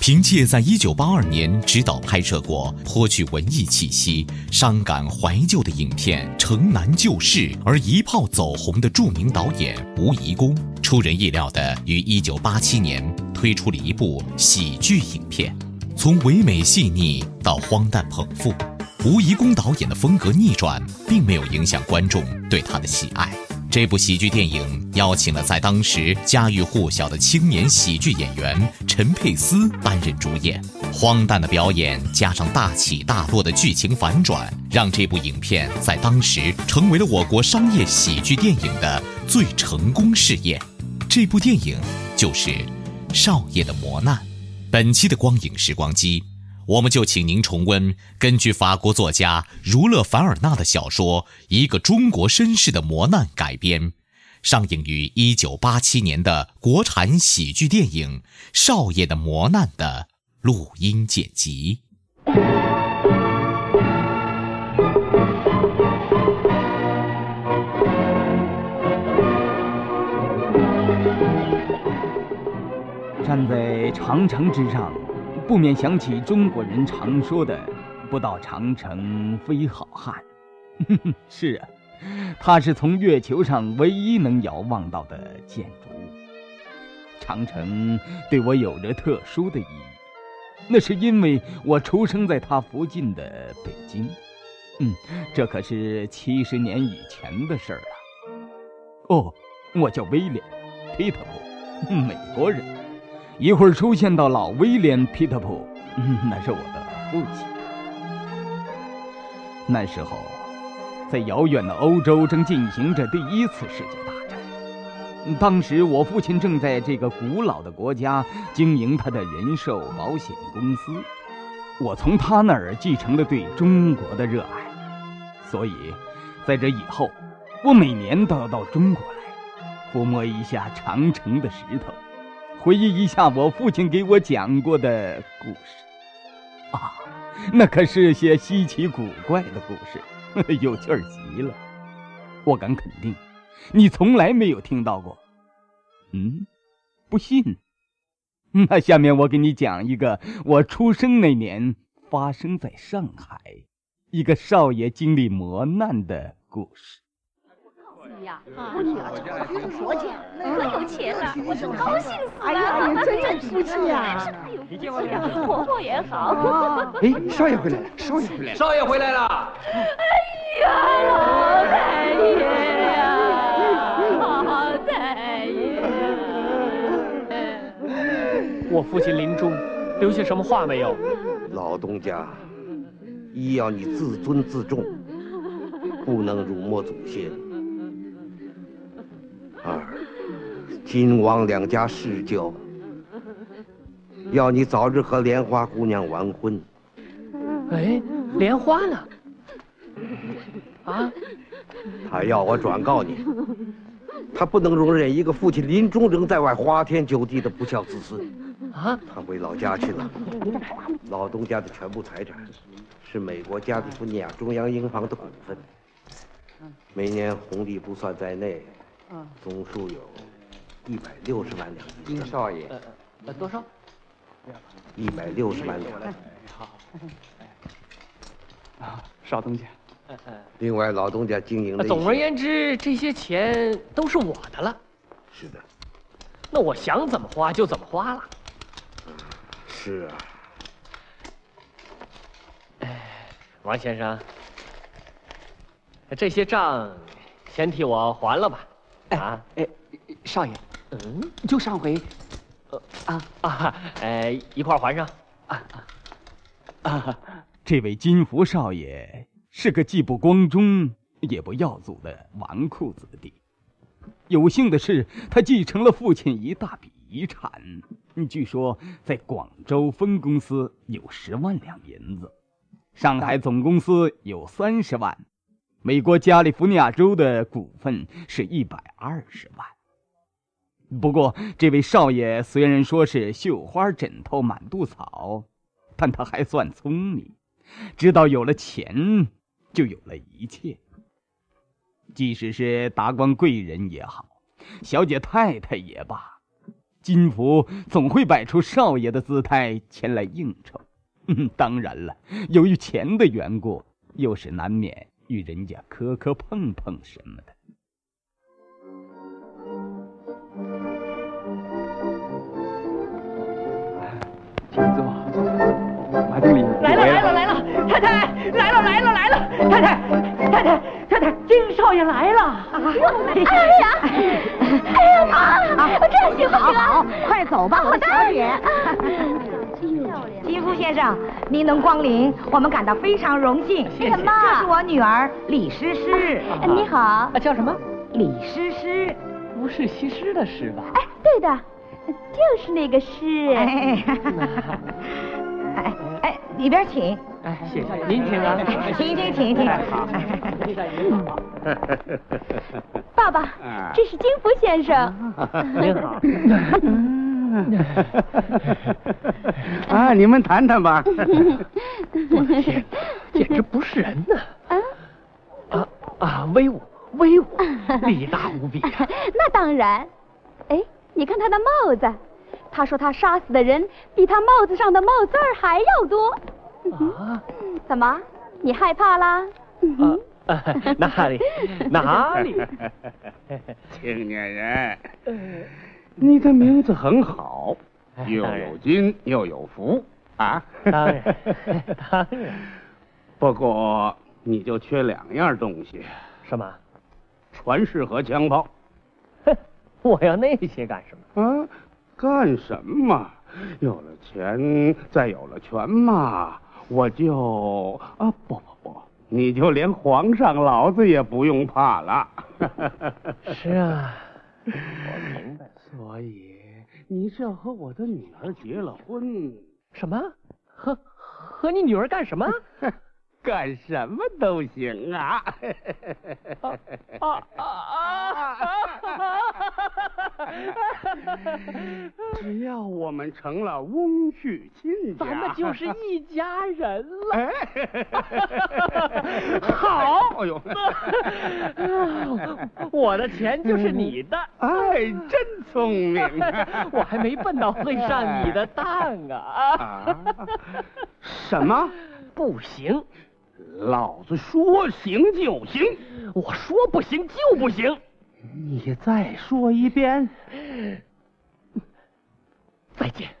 凭借在1982年执导拍摄过颇具文艺气息、伤感怀旧的影片《城南旧事》而一炮走红的著名导演吴贻弓，出人意料地于1987年推出了一部喜剧影片。从唯美细腻到荒诞捧腹，吴贻弓导演的风格逆转，并没有影响观众对他的喜爱。这部喜剧电影邀请了在当时家喻户晓的青年喜剧演员陈佩斯担任主演。荒诞的表演加上大起大落的剧情反转，让这部影片在当时成为了我国商业喜剧电影的最成功试验。这部电影就是《少爷的磨难》。本期的光影时光机。我们就请您重温根据法国作家儒勒·凡尔纳的小说《一个中国绅士的磨难》改编，上映于1987年的国产喜剧电影《少爷的磨难》的录音剪辑。站在长城之上。不免想起中国人常说的“不到长城非好汉”。是啊，它是从月球上唯一能遥望到的建筑物。长城对我有着特殊的意义，那是因为我出生在它附近的北京。嗯，这可是七十年以前的事儿了。哦，我叫威廉·皮特普，美国人。一会儿出现到老威廉·皮特普，那是我的父亲。那时候，在遥远的欧洲正进行着第一次世界大战。当时我父亲正在这个古老的国家经营他的人寿保险公司，我从他那儿继承了对中国的热爱，所以，在这以后，我每年都要到中国来，抚摸一下长城的石头。回忆一下我父亲给我讲过的故事，啊，那可是些稀奇古怪的故事，有趣儿极了。我敢肯定，你从来没有听到过。嗯，不信？那下面我给你讲一个我出生那年发生在上海一个少爷经历磨难的故事。呀，我女儿找了个国家，可有钱了，我真高兴死了！哎呀，真有福气呀！你见我呀，婆婆也好。哎，少爷回来了，少爷回来了，少爷回来了！哎呀，老太爷呀，老太爷！我父亲临终留下什么话没有？老东家，一要你自尊自重，不能辱没祖先。二，金王两家世交，要你早日和莲花姑娘完婚。哎，莲花呢？啊？他要我转告你，他不能容忍一个父亲临终仍在外花天酒地的不孝子孙。啊？他回老家去了。老东家的全部财产，是美国加利福尼亚中央银行的股份，每年红利不算在内。总数有一百六十万两银金少爷，呃，多少？一百六十万两。好。啊，少东家。另外，老东家经营的。总而言之，这些钱都是我的了。是的。那我想怎么花就怎么花了。是啊。哎，王先生，这些账先替我还了吧。啊，哎，少爷，嗯，就上回，呃啊啊，呃，一块还上。啊啊啊！这位金福少爷是个既不光宗也不耀祖的纨绔子弟。有幸的是，他继承了父亲一大笔遗产，据说在广州分公司有十万两银子，上海总公司有三十万。美国加利福尼亚州的股份是一百二十万。不过，这位少爷虽然说是绣花枕头满肚草，但他还算聪明，知道有了钱就有了一切。即使是达官贵人也好，小姐太太也罢，金福总会摆出少爷的姿态前来应酬。当然了，由于钱的缘故，又是难免。与人家磕磕碰碰什么的，请坐。马经理，来了来了来了，太太来了来了来了，太太太太太太，金少爷来了。哎呀，哎呀妈，这行不行？好，快走吧，小姐。金夫先生，您能光临，我们感到非常荣幸。什么。这是我女儿李诗诗。你好，叫什么？李诗诗。不是西施的诗吧？哎，对的，就是那个诗。哎，哎，里边请。哎，谢谢。您请啊。请请请请。好。爸爸，这是金福先生。您好。啊，你们谈谈吧。我的天，简直不是人呐！啊啊，威武威武，力大无比啊！那当然。哎，你看他的帽子，他说他杀死的人比他帽子上的帽字儿还要多。啊？怎么？你害怕啦？啊，哪里 哪里？青年人。你的名字很好，又有金又有福啊！当然，当然。不过你就缺两样东西。什么？传世和枪炮。哼，我要那些干什么？啊，干什么？有了钱，再有了权嘛，我就啊不不不，你就连皇上老子也不用怕了。是啊，我明白。所以你是要和我的女儿结了婚？什么？和和你女儿干什么？干什么都行啊！啊啊啊！只要我们成了翁婿亲家，咱们就是一家人了。好，哎呦，我的钱就是你的。哎，真聪明，我还没笨到会上你的当啊！什么？不行。老子说行就行，我说不行就不行。你再说一遍。再见。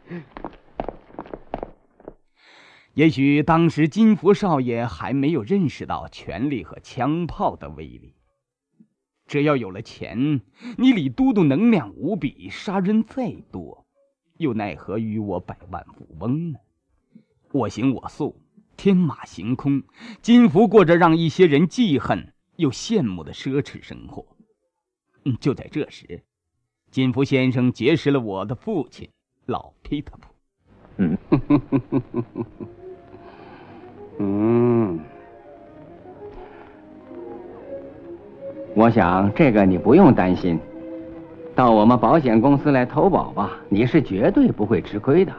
也许当时金福少爷还没有认识到权力和枪炮的威力。只要有了钱，你李都督能量无比，杀人再多，又奈何于我百万富翁呢？我行我素。天马行空，金福过着让一些人记恨又羡慕的奢侈生活。嗯，就在这时，金福先生结识了我的父亲老皮特普。嗯，嗯，我想这个你不用担心，到我们保险公司来投保吧，你是绝对不会吃亏的。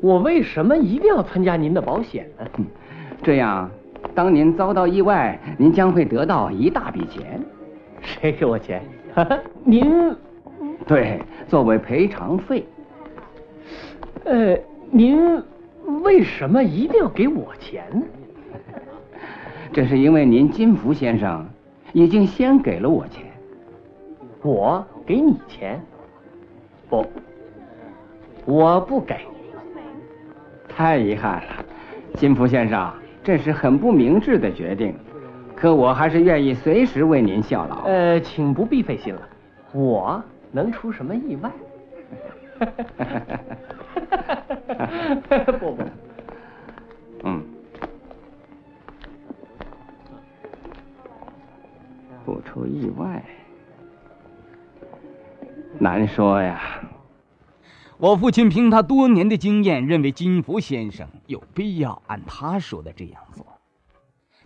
我为什么一定要参加您的保险呢？这样，当您遭到意外，您将会得到一大笔钱。谁给我钱？您？对，作为赔偿费。呃，您为什么一定要给我钱呢？这是因为您金福先生已经先给了我钱。我给你钱？不，我不给。太遗憾了，金福先生，这是很不明智的决定。可我还是愿意随时为您效劳。呃，请不必费心了，我能出什么意外？不不，嗯，不出意外，难说呀。我父亲凭他多年的经验，认为金福先生有必要按他说的这样做。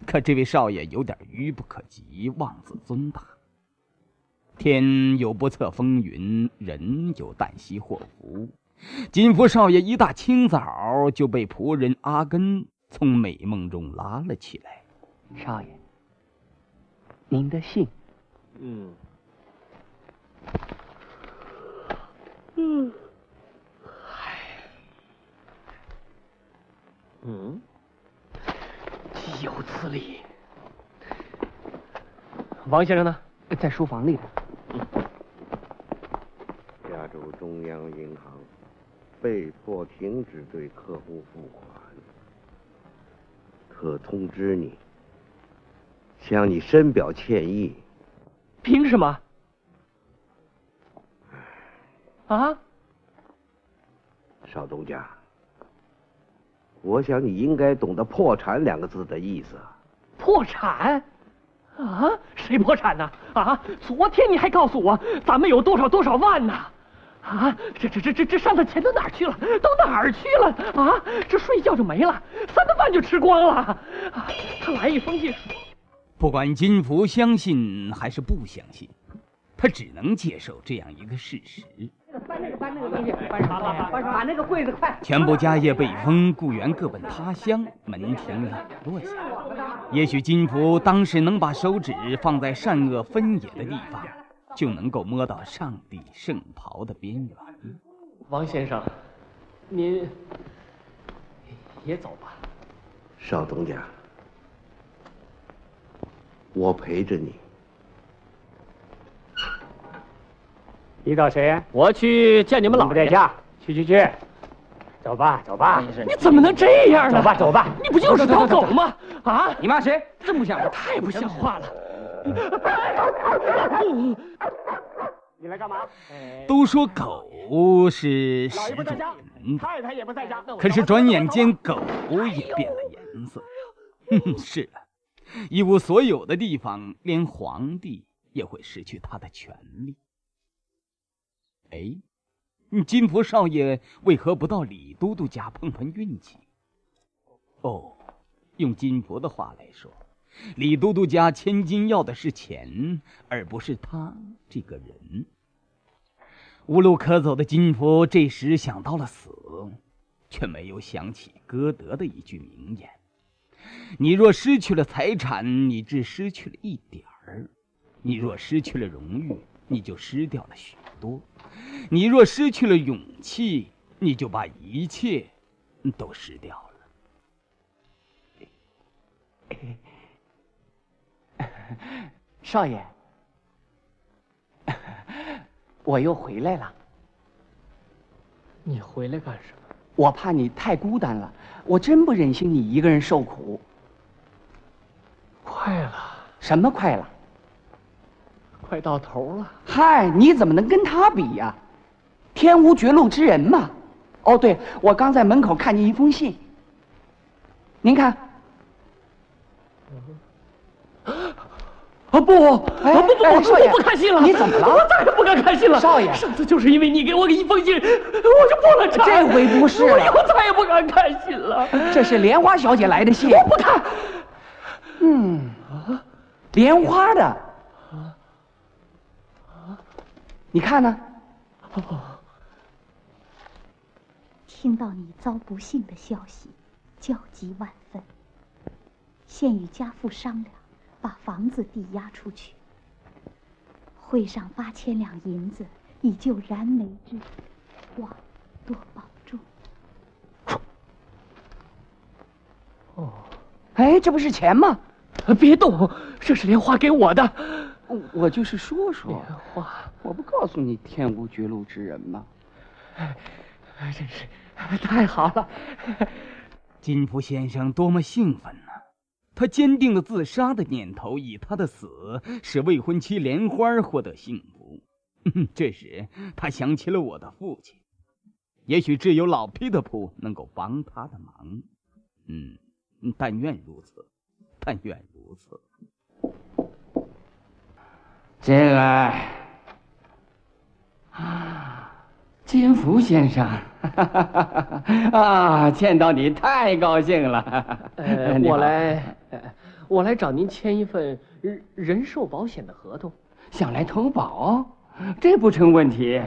可这位少爷有点愚不可及，妄自尊大。天有不测风云，人有旦夕祸福。金福少爷一大清早就被仆人阿根从美梦中拉了起来。少爷，您的信。嗯。嗯。嗯，岂有此理！王先生呢？在书房里呢。加州中央银行被迫停止对客户付款，可通知你，向你深表歉意。凭什么？啊？少东家。我想你应该懂得“破产”两个字的意思。破产？啊？谁破产呢？啊？昨天你还告诉我咱们有多少多少万呢？啊？这这这这这上的钱都哪儿去了？都哪儿去了？啊？这睡觉就没了，三顿饭就吃光了。啊？他来一封信，不管金福相信还是不相信，他只能接受这样一个事实。搬那个搬那个东西，搬上搬，把那个柜子快。全部家业被封，雇员各奔他乡，门庭冷落下。也许金福当时能把手指放在善恶分野的地方，就能够摸到上帝圣袍的边缘。王先生，您也走吧。少东家，我陪着你。你找谁？我去见你们老殿下。去去去，走吧走吧。你怎么能这样呢？走吧走吧。你不就是条狗吗？啊！你骂谁？这么不像话！太不像话了。你来干嘛？都说狗是始主人，太太也不在家。可是转眼间狗也变了颜色。哼 是的，一无所有的地方，连皇帝也会失去他的权利。哎，金佛少爷为何不到李都督家碰碰运气？哦，用金佛的话来说，李都督家千金要的是钱，而不是他这个人。无路可走的金福这时想到了死，却没有想起歌德的一句名言：“你若失去了财产，你只失去了一点儿；你若失去了荣誉，你就失掉了许多。”你若失去了勇气，你就把一切都失掉了。少爷，我又回来了。你回来干什么？我怕你太孤单了，我真不忍心你一个人受苦。快了？什么快了？快到头了。嗨，你怎么能跟他比呀？天无绝路之人嘛。哦，对，我刚在门口看见一封信。您看。啊不！啊不不不！少爷，不看信了。你怎么了？我再也不敢看信了。少爷，上次就是因为你给我一封信，我就破了产。这回不是了。我以后再也不敢看信了。这是莲花小姐来的信。我不看。嗯。啊，莲花的。啊啊，你看呢？听到你遭不幸的消息，焦急万分。现与家父商量，把房子抵押出去，汇上八千两银子，以救燃眉之急，望多保重。哦，哎，这不是钱吗？别动，这是莲花给我的。我就是说说。莲花，我不告诉你天无绝路之人吗？哎，真是太好了！金福先生多么兴奋呢！他坚定了自杀的念头，以他的死使未婚妻莲花获得幸福。这时，他想起了我的父亲，也许只有老皮的铺能够帮他的忙。嗯，但愿如此，但愿如此。进来，啊，金福先生，啊，见到你太高兴了。呃，我来，我来找您签一份人人寿保险的合同，想来投保，这不成问题，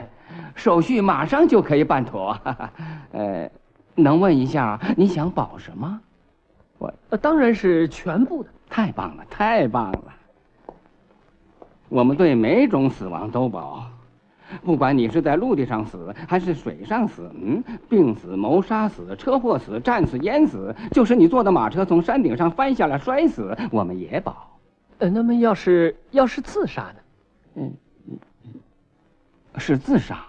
手续马上就可以办妥。呃，能问一下你想保什么？我当然是全部的。太棒了，太棒了。我们对每种死亡都保，不管你是在陆地上死还是水上死，嗯，病死、谋杀死、车祸死、战死、淹死，就是你坐的马车从山顶上翻下来摔死，我们也保。呃，那么要是要是自杀呢？嗯，是自杀，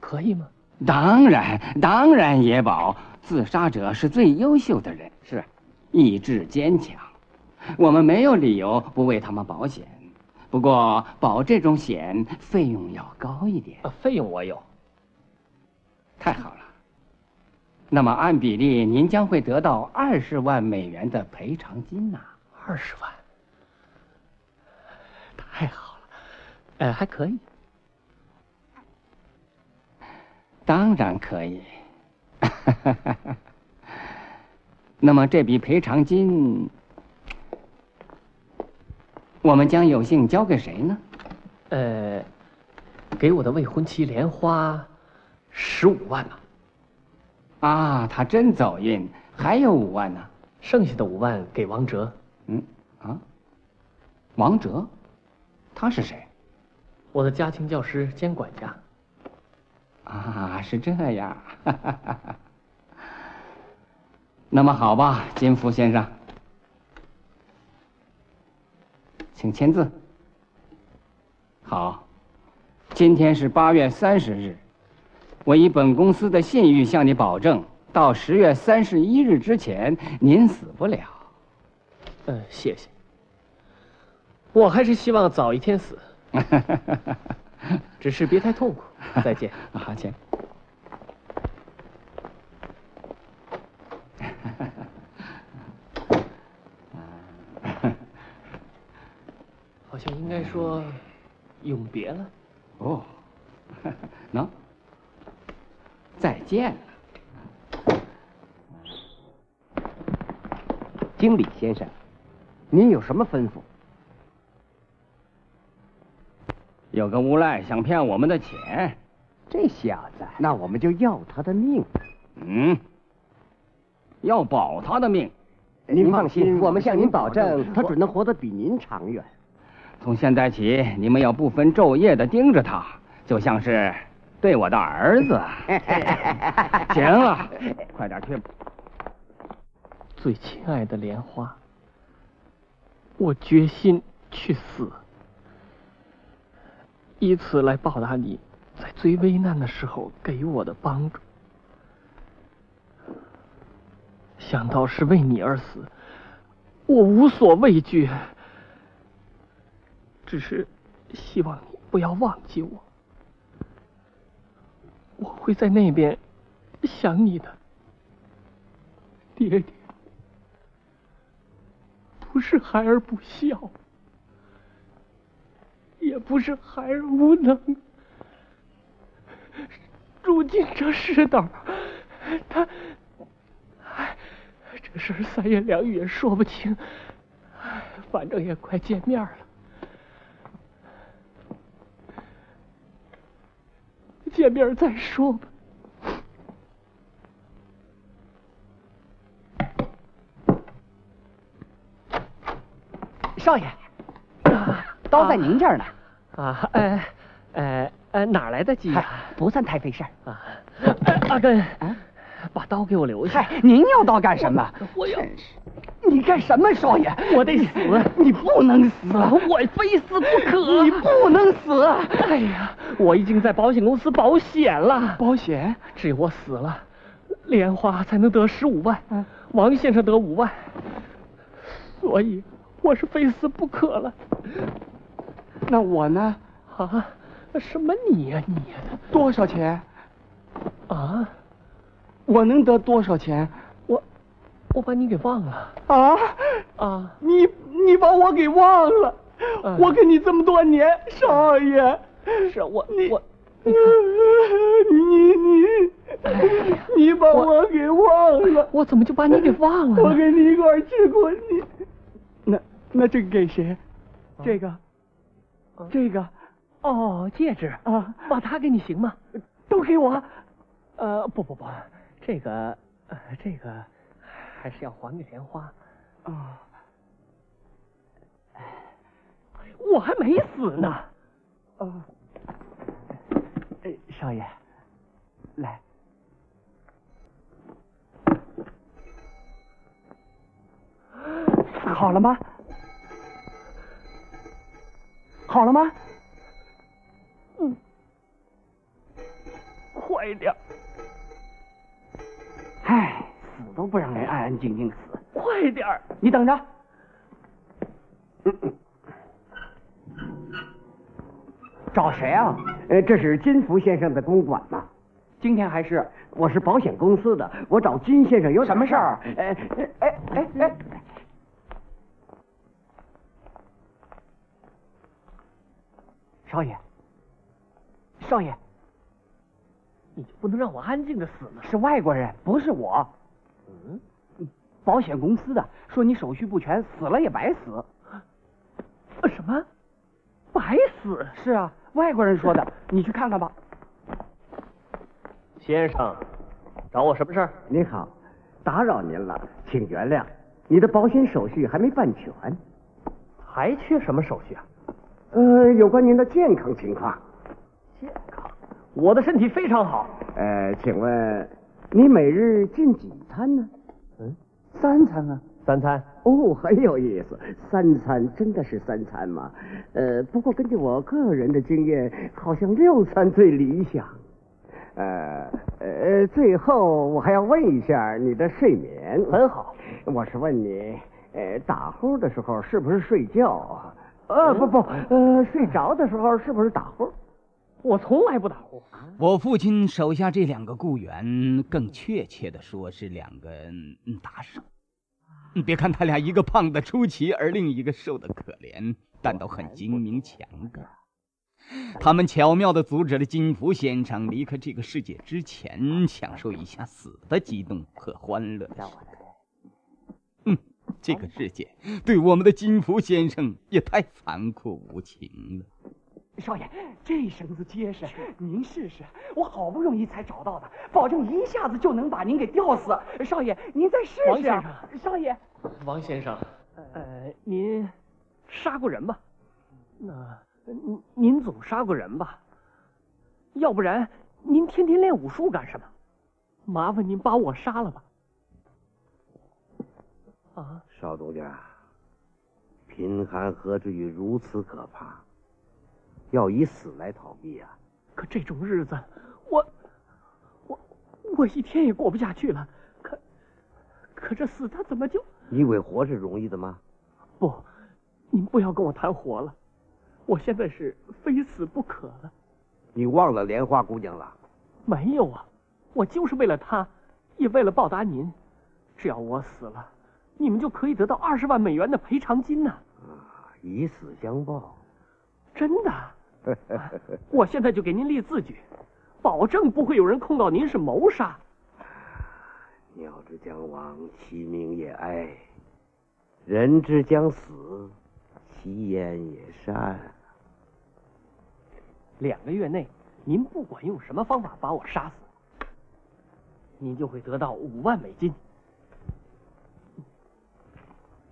可以吗？当然，当然也保。自杀者是最优秀的人，是，意志坚强，我们没有理由不为他们保险。不过保这种险费用要高一点。费用我有。太好了。那么按比例，您将会得到二十万美元的赔偿金呐。二十万。太好了。呃，还可以。当然可以。那么这笔赔偿金。我们将有幸交给谁呢？呃，给我的未婚妻莲花十五万吧。啊，他真走运，还有五万呢。剩下的五万给王哲。嗯，啊，王哲，他是谁？我的家庭教师兼管家。啊，是这样。那么好吧，金福先生。请签字。好，今天是八月三十日，我以本公司的信誉向你保证，到十月三十一日之前，您死不了。呃，谢谢。我还是希望早一天死，只是别太痛苦。再见。好，签。好像应该说永别了。哦，喏，再见了，经理先生，您有什么吩咐？有个无赖想骗我们的钱，这小子，那我们就要他的命。嗯，要保他的命。您放心，我们向您保证，他准能活得比您长远。从现在起，你们要不分昼夜的盯着他，就像是对我的儿子。行了，快点去。最亲爱的莲花，我决心去死，以此来报答你在最危难的时候给我的帮助。想到是为你而死，我无所畏惧。只是希望你不要忘记我，我会在那边想你的，爹爹。不是孩儿不孝，也不是孩儿无能，如今这世道，他，哎，这事儿三言两语也说不清，反正也快见面了。见面再说吧，少爷，刀在您这儿呢。啊，哎，哎，哎，哪来的鸡呀？不算太费事儿啊。阿根，把刀给我留下。嗨，您要刀干什么？我要。你干什么，少爷？我得死！你不能死！我非死不可！你不能死！哎呀，我已经在保险公司保险了。保险？只有我死了，莲花才能得十五万，王先生得五万。所以我是非死不可了。那我呢？啊？什么你呀你呀？多少钱？啊？我能得多少钱？我我把你给忘了。啊啊！你你把我给忘了？嗯我跟你这么多年，少爷。是我我你 你你你把我给忘了。我怎么就把你给忘了？我跟你一块儿吃过你。那那这个给谁？这个，这个哦，戒指啊，把它给你行吗？都给我。呃，不不不，这个呃这个还是要还给莲花。啊，我还没死呢。啊，哎，少爷，来，好了吗？好了吗？嗯，快点，哎，死都不让人安安静静死。快点儿！你等着。找谁啊？呃，这是金福先生的公馆吗？今天还是我是保险公司的，我找金先生有什么事儿？哎哎哎哎哎！少爷，少爷，你就不能让我安静的死吗？是外国人，不是我。嗯，保险公司的说你手续不全，死了也白死。什么？是啊，外国人说的，你去看看吧。先生，找我什么事儿？您好，打扰您了，请原谅，你的保险手续还没办全。还缺什么手续啊？呃，有关您的健康情况。健康？我的身体非常好。呃，请问你每日进几餐呢？嗯，三餐啊。三餐？哦，很有意思。三餐真的是三餐吗？呃，不过根据我个人的经验，好像六餐最理想。呃呃，最后我还要问一下你的睡眠。很好。我是问你，呃，打呼的时候是不是睡觉啊？呃，不不，呃，睡着的时候是不是打呼？我从来不打呼。我父亲手下这两个雇员，更确切的说是两个嗯打手。别看他俩一个胖的出奇，而另一个瘦的可怜，但都很精明强干。他们巧妙的阻止了金福先生离开这个世界之前，享受一下死的激动和欢乐。嗯，这个世界对我们的金福先生也太残酷无情了。少爷，这绳子结实，您试试。我好不容易才找到的，保证一下子就能把您给吊死。少爷，您再试试。王先生，少爷，王先生，呃，您杀过人吧？那您您总杀过人吧？要不然您天天练武术干什么？麻烦您把我杀了吧。啊，少东家，贫寒何至于如此可怕？要以死来逃避啊！可这种日子，我我我一天也过不下去了。可可这死他怎么就……你以为活是容易的吗？不，您不要跟我谈活了，我现在是非死不可了。你忘了莲花姑娘了？没有啊，我就是为了她，也为了报答您。只要我死了，你们就可以得到二十万美元的赔偿金呢、啊！以死相报，真的。我现在就给您立字据，保证不会有人控告您是谋杀。鸟之将亡，其鸣也哀；人之将死，其言也善。两个月内，您不管用什么方法把我杀死，您就会得到五万美金。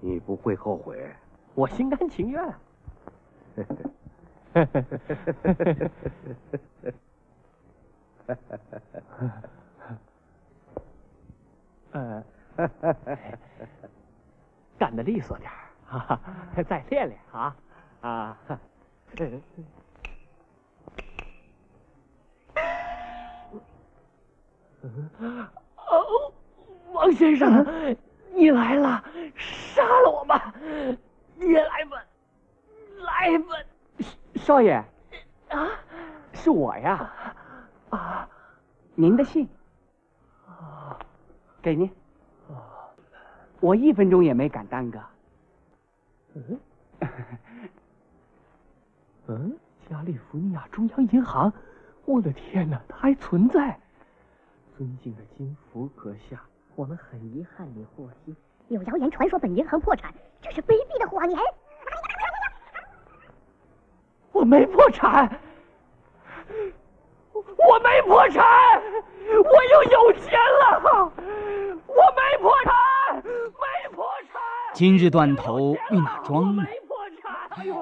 你不会后悔？我心甘情愿。呵呵呵，干得利索点，儿哈，再练练啊。啊，王先生，你来了，杀了我吧，你也来吧，来吧。少爷，啊，是我呀，啊，您的信，啊给您，啊我一分钟也没敢耽搁。嗯，嗯，加利福尼亚中央银行，我的天哪，它还存在！尊敬的金福阁下，我们很遗憾你获悉，有谣言传说本银行破产，这是卑鄙的谎言。我没破产，我没破产，我又有钱了，我没破产，没破产。今日断头为哪桩呢？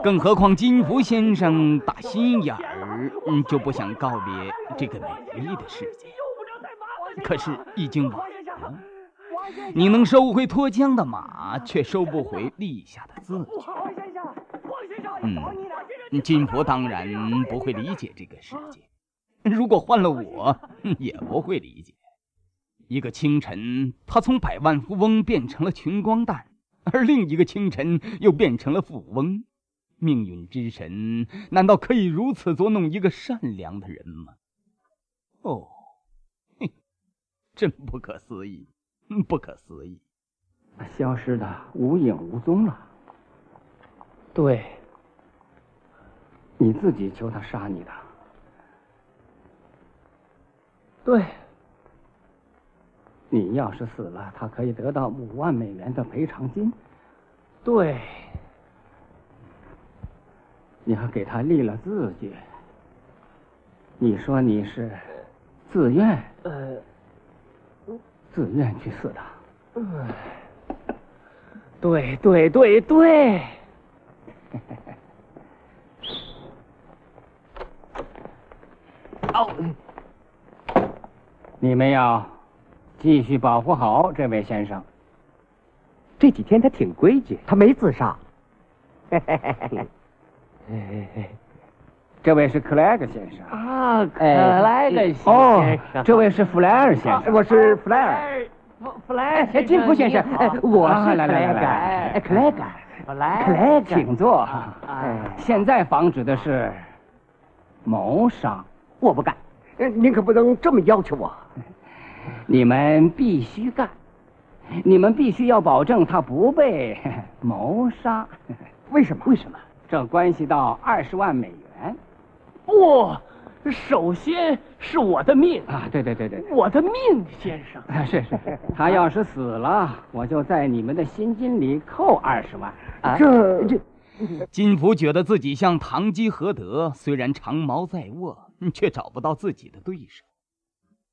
更何况金福先生打心眼儿，嗯，就不想告别这个美丽的世界。可是已经晚了，你能收回脱缰的马，却收不回立下的字据。嗯，金佛当然不会理解这个世界。如果换了我，也不会理解。一个清晨，他从百万富翁变成了穷光蛋，而另一个清晨又变成了富翁。命运之神难道可以如此捉弄一个善良的人吗？哦，嘿，真不可思议，不可思议！消失的无影无踪了。对，你自己求他杀你的。对，你要是死了，他可以得到五万美元的赔偿金。对。你还给他立了字据，你说你是自愿，呃，自愿去死的。嗯，对对对对。哦，你们要继续保护好这位先生。这几天他挺规矩，他没自杀。嘿嘿嘿这位是克莱格先生。啊，克莱格先生。哦，这位是弗莱尔先生，我是弗莱尔。弗莱尔，金福先生，我是来来来，克莱格，弗莱克莱格，请坐。现在防止的是谋杀，我不干。您可不能这么要求我。你们必须干，你们必须要保证他不被 谋杀。为什么？为什么？这关系到二十万美元。不，首先是我的命啊！对对对对，我的命，先生。啊是是，他要是死了，我就在你们的薪金里扣二十万。啊这这，金福觉得自己像堂吉诃德，虽然长矛在握，却找不到自己的对手；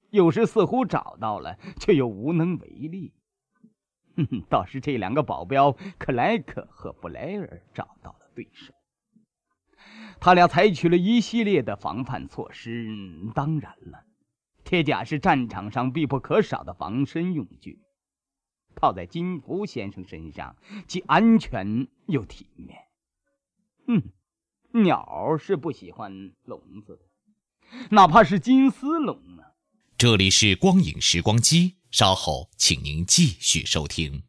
有时似乎找到了，却又无能为力。倒是这两个保镖克莱克和布莱尔找到了。对手，他俩采取了一系列的防范措施。当然了，铁甲是战场上必不可少的防身用具，套在金福先生身上，既安全又体面。嗯，鸟是不喜欢笼子的，哪怕是金丝笼呢。这里是光影时光机，稍后请您继续收听。